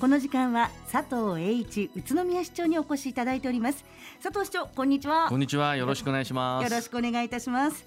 この時間は佐藤栄一宇都宮市長にお越しいただいております。佐藤市長こんにちは。こんにちは。よろしくお願いします。よろしくお願いいたします。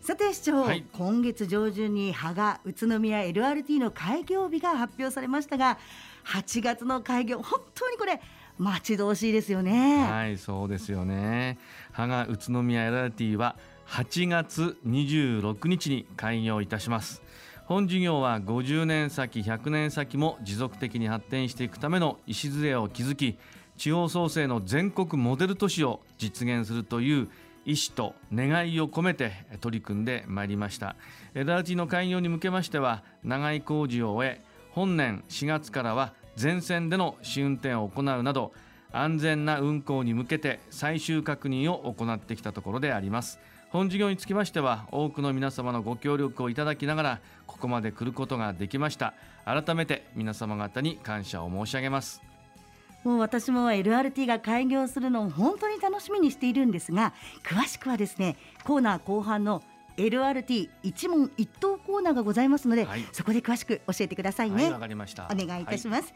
さて市長、はい、今月上旬に芳賀宇都宮 LRT の開業日が発表されましたが8月の開業本当にこれ待ち遠しいですよね。はいそうですよね。芳賀宇都宮 LRT は8月26日に開業いたします本事業は50年先100年先も持続的に発展していくための礎を築き地方創生の全国モデル都市を実現するという意思と願いを込めて取り組んでまいりました。LRT の開業に向けましては長い工事を終え本年4月からは全線での試運転を行うなど安全な運行に向けて最終確認を行ってきたところであります。本事業につきましては多くの皆様のご協力をいただきながらここまで来ることができました改めて皆様方に感謝を申し上げますもう私も LRT が開業するのを本当に楽しみにしているんですが詳しくはですねコーナー後半の LRT 一問一答コーナーがございますので、はい、そこで詳しく教えてくださいね。わ、はい、かりました。お願いいたします。はい、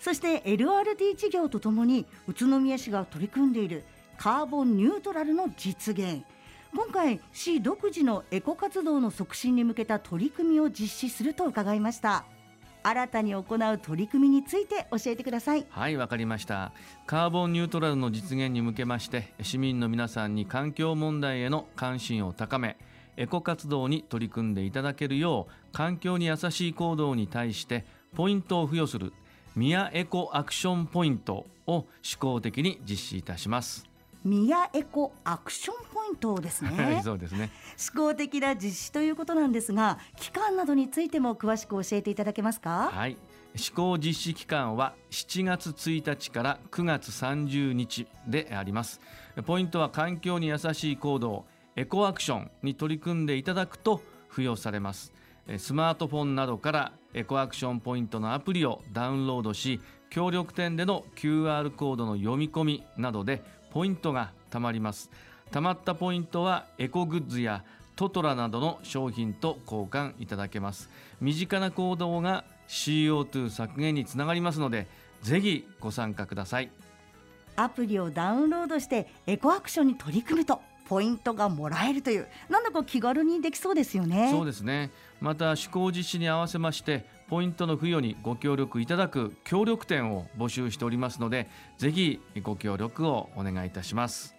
そして LRT 事業とともに宇都宮市が取り組んでいるカーボンニュートラルの実現。今回市独自のエコ活動の促進に向けた取り組みを実施すると伺いました。新たに行う取り組みについて教えてください。はいわかりました。カーボンニュートラルの実現に向けまして市民の皆さんに環境問題への関心を高めエコ活動に取り組んでいただけるよう環境に優しい行動に対してポイントを付与する宮エコアクションポイントを試行的に実施いたします。宮エコアクションポイントですね。はい、そうですね。試行的な実施ということなんですが、期間などについても詳しく教えていただけますか？はい。試行実施期間は7月1日から9月30日であります。ポイントは環境に優しい行動、エコアクションに取り組んでいただくと付与されます。スマートフォンなどからエコアクションポイントのアプリをダウンロードし、協力店での QR コードの読み込みなどでポイントが貯まります。貯まったポイントはエコグッズやトトラなどの商品と交換いただけます。身近な行動が CO2 削減につながりますのでぜひご参加ください。アプリをダウンロードしてエコアクションに取り組むとポイントがもらえるというなんだか気軽にできそうですよね。そうですね。また施行実施に合わせましてポイントの付与にご協力いただく協力店を募集しておりますのでぜひご協力をお願いいたします。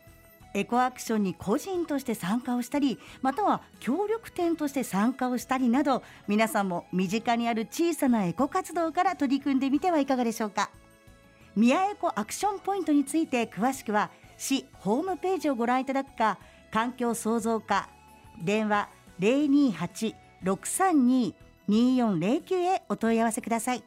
エコアクションに個人として参加をしたりまたは協力店として参加をしたりなど皆さんも身近にある小さなエコ活動から取り組んでみてはいかがでしょうか。宮エコアクションポイントについて詳しくは市ホームページをご覧いただくか環境創造課電話028-632 2409へお問い合わせください。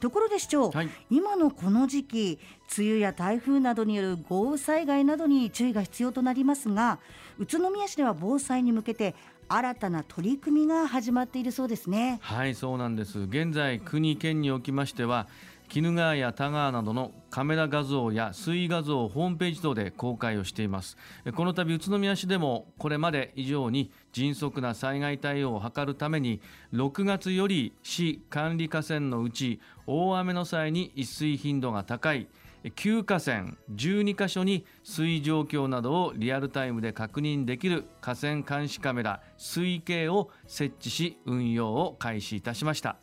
ところで市長、はい、今のこの時期梅雨や台風などによる豪雨災害などに注意が必要となりますが宇都宮市では防災に向けて新たな取り組みが始まっているそうですね。はいそうなんです。現在国県におきましては鬼怒川や田川などのカメラ画像や水位画像をホームページ等で公開をしています。この度宇都宮市でもこれまで以上に迅速な災害対応を図るために6月より市管理河川のうち大雨の際に一水頻度が高い9河川12カ所に水位状況などをリアルタイムで確認できる河川監視カメラ水位計を設置し運用を開始いたしました。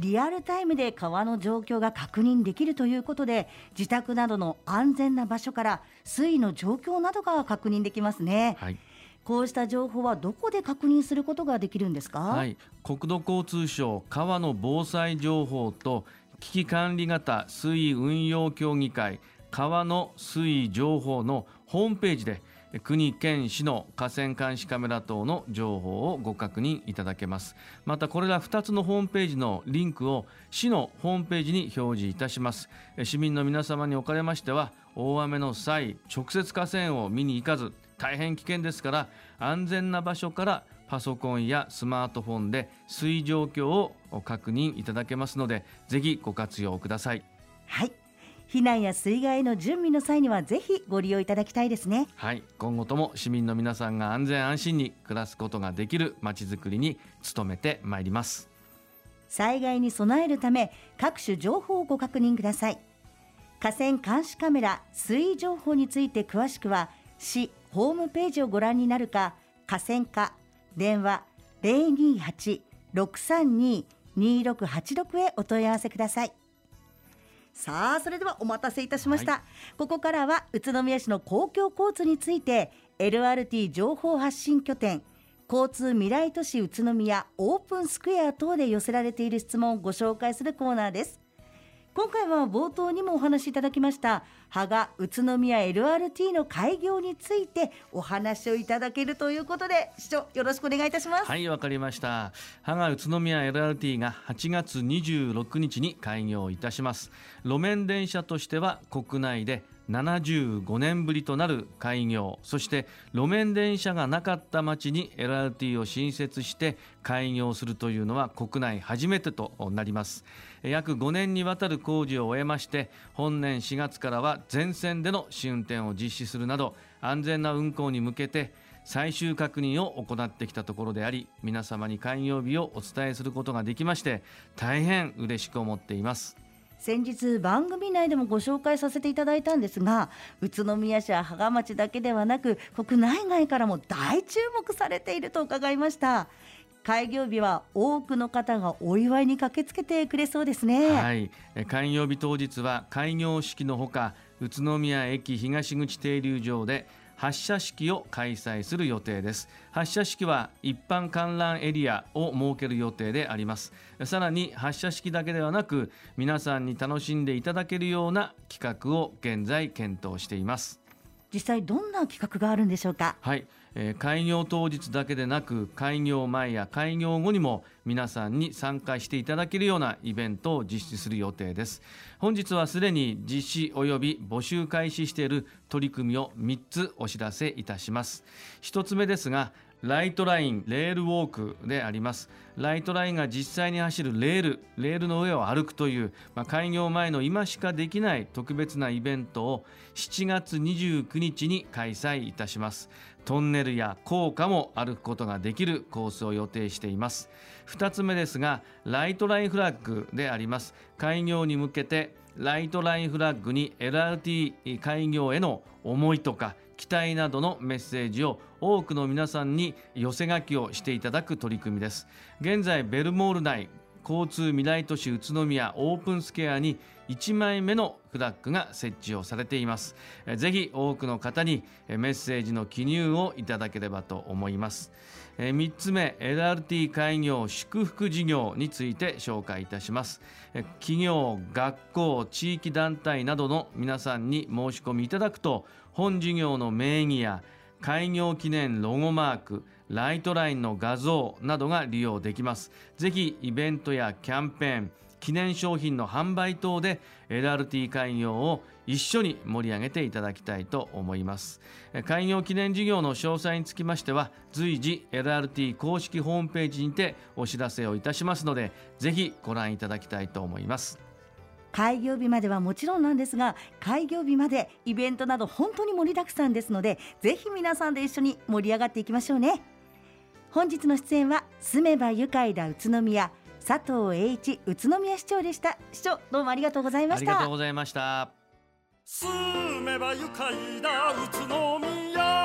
リアルタイムで川の状況が確認できるということで自宅などの安全な場所から水位の状況などが確認できますね。はい。こうした情報はどこで確認することができるんですか、はい、国土交通省川の防災情報と危機管理型水位運用協議会川の水位情報のホームページで国県市の河川監視カメラ等の情報をご確認いただけます。またこれら2つのホームページのリンクを市のホームページに表示いたします。市民の皆様におかれましては大雨の際直接河川を見に行かず大変危険ですから安全な場所からパソコンやスマートフォンで水状況を確認いただけますのでぜひご活用ください。はい。避難や水害の準備の際にはぜひご利用いただきたいですね。はい。今後とも市民の皆さんが安全安心に暮らすことができるまちづくりに努めてまいります。災害に備えるため各種情報をご確認ください。河川監視カメラ水位情報について詳しくは市ホームページをご覧になるか河川課電話028-632-2686へお問い合わせくださいさあそれではお待たせいたしました、はい、ここからは宇都宮市の公共交通について LRT 情報発信拠点交通未来都市宇都宮オープンスクエア等で寄せられている質問をご紹介するコーナーです今回は冒頭にもお話しいただきました羽賀宇都宮 LRT の開業についてお話をいただけるということで市長よろしくお願いいたします。はいわかりました。羽賀宇都宮 LRT が8月26日に開業いたします。路面電車としては国内で75年ぶりとなる開業。そして路面電車がなかった町に LRT を新設して開業するというのは国内初めてとなります。約5年にわたる工事を終えまして本年4月からは全線での試運転を実施するなど安全な運行に向けて最終確認を行ってきたところであり皆様に開業日をお伝えすることができまして大変嬉しく思っています。先日番組内でもご紹介させていただいたんですが宇都宮市は芳賀町だけではなく国内外からも大注目されていると伺いました。開業日は多くの方がお祝いに駆けつけてくれそうですね。はい。開業日当日は開業式のほか宇都宮駅東口停留場で発射式を開催する予定です。発射式は一般観覧エリアを設ける予定であります。さらに発射式だけではなく皆さんに楽しんでいただけるような企画を現在検討しています。実際どんな企画があるんでしょうか？はいえー、開業当日だけでなく開業前や開業後にも皆さんに参加していただけるようなイベントを実施する予定です。本日はすでに実施及び募集開始している取り組みを3つお知らせいたします。1つ目ですがライトラインレールウォークであります。ライトラインが実際に走るレールレールの上を歩くという、まあ、開業前の今しかできない特別なイベントを7月29日に開催いたします。トンネルや高架も歩くことができるコースを予定しています。2つ目ですがライトラインフラッグであります。開業に向けてライトラインフラッグに LRT 開業への思いとか期待などのメッセージを多くの皆さんに寄せ書きをしていただく取り組みです。現在ベルモール内交通未来都市宇都宮オープンスケアに1枚目のフラッグが設置をされています。ぜひ多くの方にメッセージの記入をいただければと思います。3つ目 LRT 開業祝福事業について紹介いたします。企業学校地域団体などの皆さんに申し込みいただくと本事業の名義や開業記念ロゴマークライトラインの画像などが利用できます。ぜひイベントやキャンペーン記念商品の販売等で LRT 開業を一緒に盛り上げていただきたいと思います。開業記念事業の詳細につきましては随時 LRT 公式ホームページにてお知らせをいたしますのでぜひご覧いただきたいと思います。開業日まではもちろんなんですが開業日までイベントなど本当に盛りだくさんですのでぜひ皆さんで一緒に盛り上がっていきましょうね。本日の出演は住めば愉快だ宇都宮佐藤栄一宇都宮市長でした。市長どうもありがとうございました。ありがとうございました。住めば愉快だ宇都宮